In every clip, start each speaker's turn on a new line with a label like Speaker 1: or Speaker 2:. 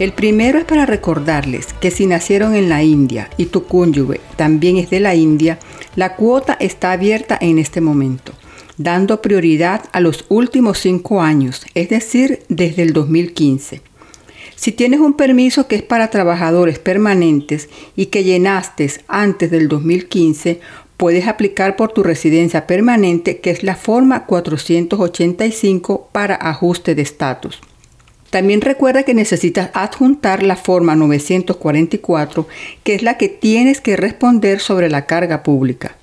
Speaker 1: El primero es para recordarles que si nacieron en la India y tu cónyuge también es de la India, la cuota está abierta en este momento, dando prioridad a los últimos cinco años, es decir, desde el 2015. Si tienes un permiso que es para trabajadores permanentes y que llenaste antes del 2015, puedes aplicar por tu residencia permanente, que es la forma 485 para ajuste de estatus. También recuerda que necesitas adjuntar la forma 944, que es la que tienes que responder sobre la carga pública.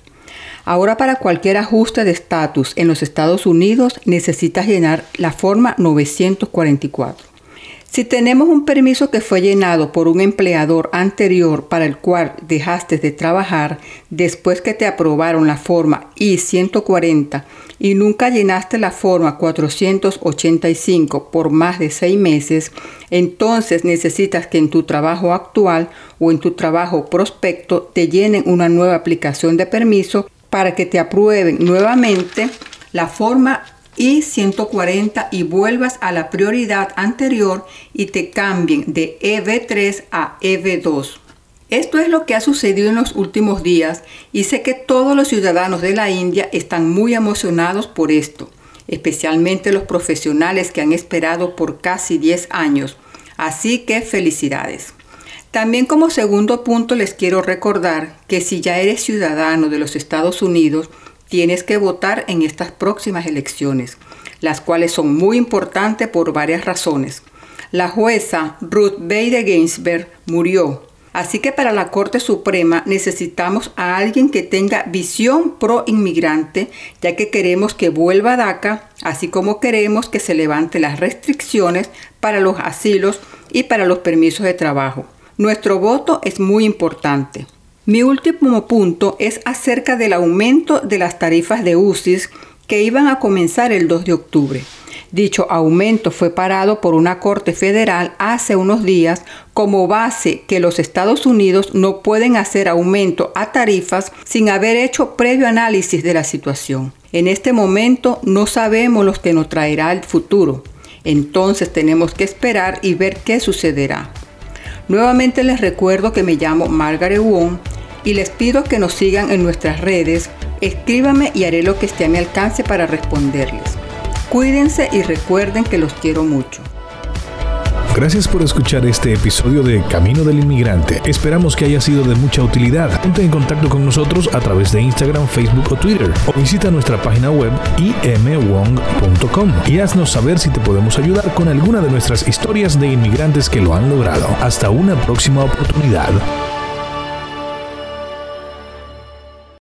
Speaker 1: Ahora para cualquier ajuste de estatus en los Estados Unidos necesitas llenar la forma 944. Si tenemos un permiso que fue llenado por un empleador anterior para el cual dejaste de trabajar después que te aprobaron la forma I-140 y nunca llenaste la forma 485 por más de seis meses, entonces necesitas que en tu trabajo actual o en tu trabajo prospecto te llenen una nueva aplicación de permiso para que te aprueben nuevamente la forma y 140 y vuelvas a la prioridad anterior y te cambien de EV3 a EV2. Esto es lo que ha sucedido en los últimos días y sé que todos los ciudadanos de la India están muy emocionados por esto, especialmente los profesionales que han esperado por casi 10 años. Así que felicidades. También como segundo punto les quiero recordar que si ya eres ciudadano de los Estados Unidos, tienes que votar en estas próximas elecciones, las cuales son muy importantes por varias razones. La jueza Ruth Bader Ginsburg murió, así que para la Corte Suprema necesitamos a alguien que tenga visión pro inmigrante, ya que queremos que vuelva a DACA, así como queremos que se levante las restricciones para los asilos y para los permisos de trabajo. Nuestro voto es muy importante. Mi último punto es acerca del aumento de las tarifas de UCIS que iban a comenzar el 2 de octubre. Dicho aumento fue parado por una corte federal hace unos días como base que los Estados Unidos no pueden hacer aumento a tarifas sin haber hecho previo análisis de la situación. En este momento no sabemos lo que nos traerá el futuro. Entonces tenemos que esperar y ver qué sucederá. Nuevamente les recuerdo que me llamo Margaret Wong y les pido que nos sigan en nuestras redes. Escríbame y haré lo que esté a mi alcance para responderles. Cuídense y recuerden que los quiero mucho.
Speaker 2: Gracias por escuchar este episodio de Camino del Inmigrante. Esperamos que haya sido de mucha utilidad. Ponte en contacto con nosotros a través de Instagram, Facebook o Twitter o visita nuestra página web imwong.com y haznos saber si te podemos ayudar con alguna de nuestras historias de inmigrantes que lo han logrado. Hasta una próxima oportunidad.